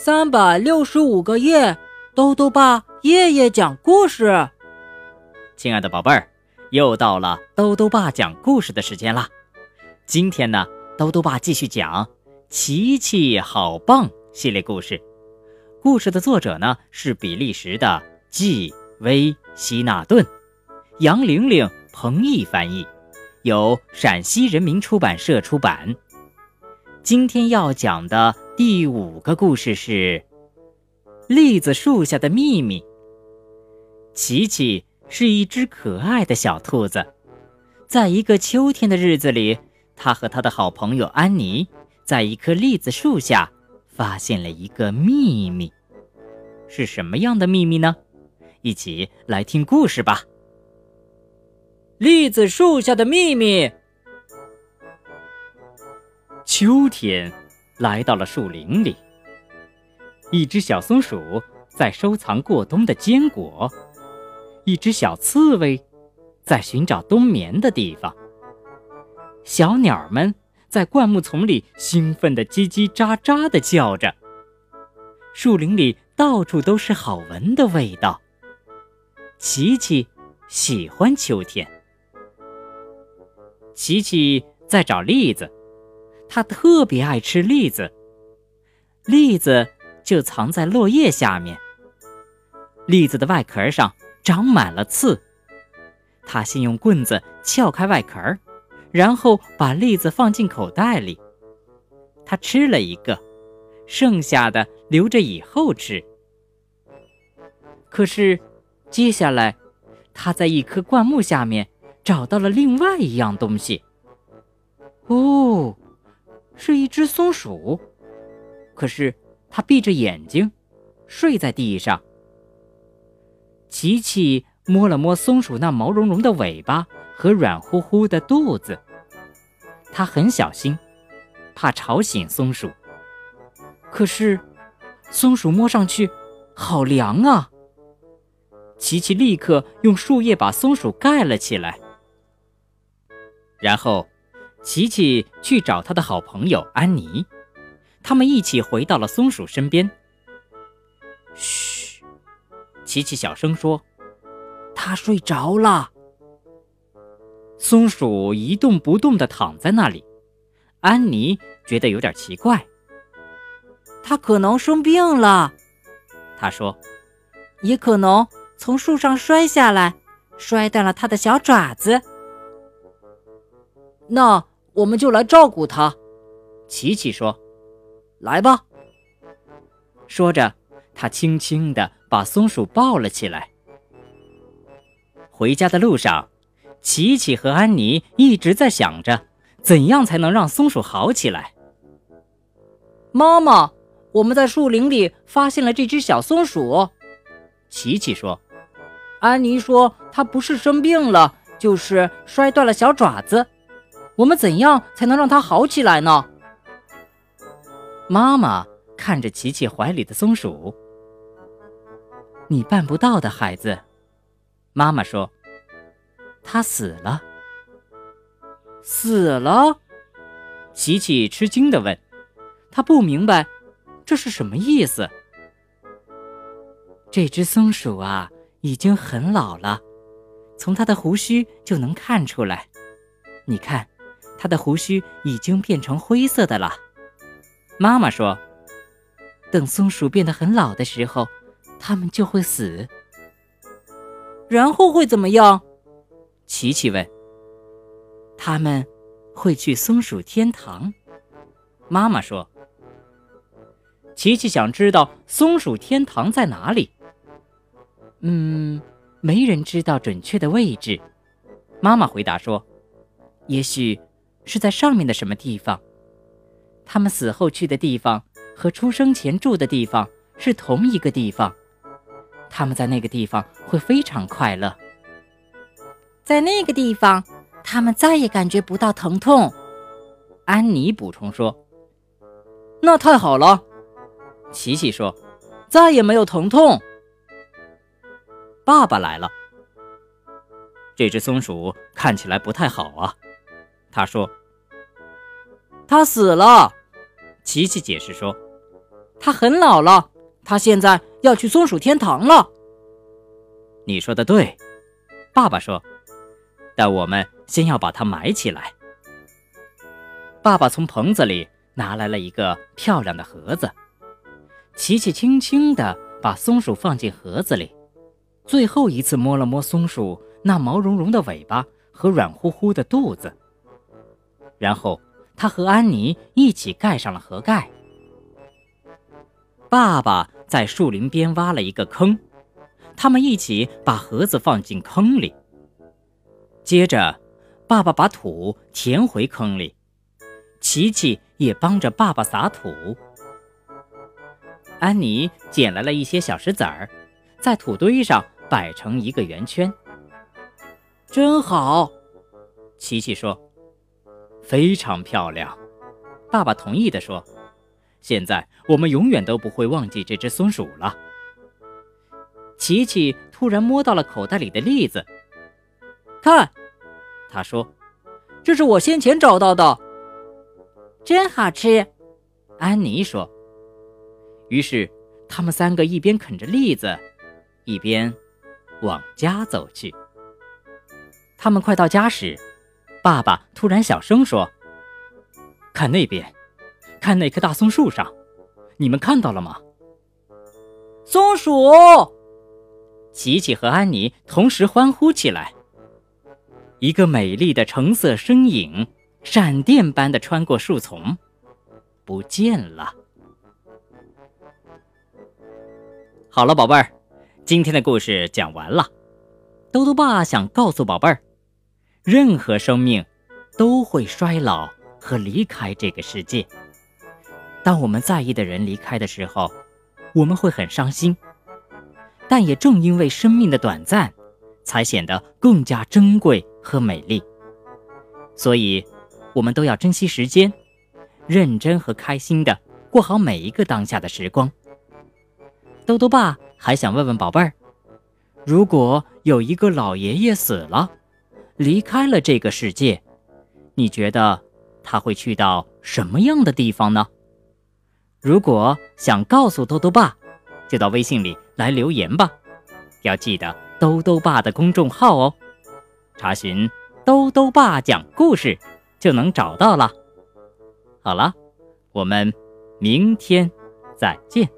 三百六十五个夜，豆豆爸夜夜讲故事。亲爱的宝贝儿，又到了豆豆爸讲故事的时间啦。今天呢，豆豆爸继续讲《奇奇好棒》系列故事。故事的作者呢是比利时的季威希纳顿，杨玲玲、彭毅翻译，由陕西人民出版社出版。今天要讲的第五个故事是栗子树下的秘密。琪琪是一只可爱的小兔子，在一个秋天的日子里，它和它的好朋友安妮在一棵栗子树下发现了一个秘密。是什么样的秘密呢？一起来听故事吧。栗子树下的秘密。秋天来到了树林里，一只小松鼠在收藏过冬的坚果，一只小刺猬在寻找冬眠的地方。小鸟们在灌木丛里兴奋地叽叽喳喳地叫着。树林里到处都是好闻的味道。琪琪喜欢秋天。琪琪在找栗子。他特别爱吃栗子，栗子就藏在落叶下面。栗子的外壳上长满了刺，他先用棍子撬开外壳，然后把栗子放进口袋里。他吃了一个，剩下的留着以后吃。可是，接下来，他在一棵灌木下面找到了另外一样东西。哦。是一只松鼠，可是它闭着眼睛，睡在地上。琪琪摸了摸松鼠那毛茸茸的尾巴和软乎乎的肚子，它很小心，怕吵醒松鼠。可是，松鼠摸上去好凉啊！琪琪立刻用树叶把松鼠盖了起来，然后。琪琪去找他的好朋友安妮，他们一起回到了松鼠身边。嘘，琪琪小声说：“他睡着了。”松鼠一动不动地躺在那里。安妮觉得有点奇怪，他可能生病了，他说：“也可能从树上摔下来，摔断了他的小爪子。”那我们就来照顾他，琪琪说：“来吧。”说着，他轻轻地把松鼠抱了起来。回家的路上，琪琪和安妮一直在想着怎样才能让松鼠好起来。妈妈，我们在树林里发现了这只小松鼠，琪琪说：“安妮说它不是生病了，就是摔断了小爪子。”我们怎样才能让它好起来呢？妈妈看着琪琪怀里的松鼠，你办不到的，孩子。妈妈说：“它死了，死了。”琪琪吃惊地问：“他不明白这是什么意思？”这只松鼠啊，已经很老了，从它的胡须就能看出来。你看。它的胡须已经变成灰色的了。妈妈说：“等松鼠变得很老的时候，它们就会死。然后会怎么样？”琪琪问。“他们会去松鼠天堂。”妈妈说。琪琪想知道松鼠天堂在哪里。嗯，没人知道准确的位置。妈妈回答说：“也许。”是在上面的什么地方？他们死后去的地方和出生前住的地方是同一个地方。他们在那个地方会非常快乐。在那个地方，他们再也感觉不到疼痛。安妮补充说：“那太好了。”琪琪说：“再也没有疼痛。”爸爸来了。这只松鼠看起来不太好啊。他说：“他死了。”琪琪解释说：“他很老了，他现在要去松鼠天堂了。你说的对，爸爸说，但我们先要把它埋起来。爸爸从棚子里拿来了一个漂亮的盒子，琪琪轻轻地把松鼠放进盒子里，最后一次摸了摸松鼠那毛茸茸的尾巴和软乎乎的肚子，然后他和安妮一起盖上了盒盖。爸爸在树林边挖了一个坑，他们一起把盒子放进坑里。接着，爸爸把土填回坑里，琪琪也帮着爸爸撒土。安妮捡来了一些小石子儿，在土堆上摆成一个圆圈。真好，琪琪说：“非常漂亮。”爸爸同意地说。现在我们永远都不会忘记这只松鼠了。琪琪突然摸到了口袋里的栗子，看，他说：“这是我先前找到的，真好吃。”安妮说。于是他们三个一边啃着栗子，一边往家走去。他们快到家时，爸爸突然小声说：“看那边。”看那棵大松树上，你们看到了吗？松鼠！琪琪和安妮同时欢呼起来。一个美丽的橙色身影，闪电般的穿过树丛，不见了。好了，宝贝儿，今天的故事讲完了。兜兜爸想告诉宝贝儿，任何生命都会衰老和离开这个世界。当我们在意的人离开的时候，我们会很伤心。但也正因为生命的短暂，才显得更加珍贵和美丽。所以，我们都要珍惜时间，认真和开心的过好每一个当下的时光。豆豆爸还想问问宝贝儿：如果有一个老爷爷死了，离开了这个世界，你觉得他会去到什么样的地方呢？如果想告诉兜兜爸，就到微信里来留言吧。要记得兜兜爸的公众号哦，查询“兜兜爸讲故事”就能找到了。好了，我们明天再见。